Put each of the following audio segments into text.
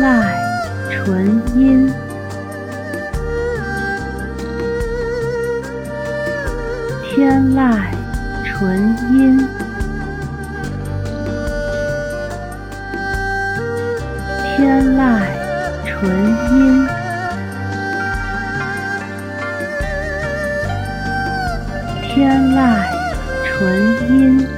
籁纯音，天籁纯音，天籁纯音，天籁纯音。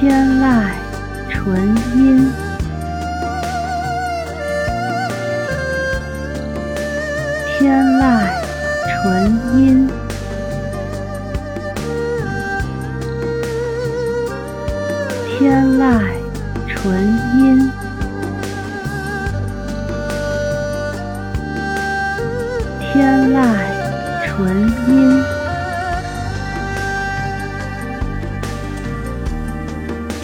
天籁纯音，天籁纯音。天籁纯音，天籁纯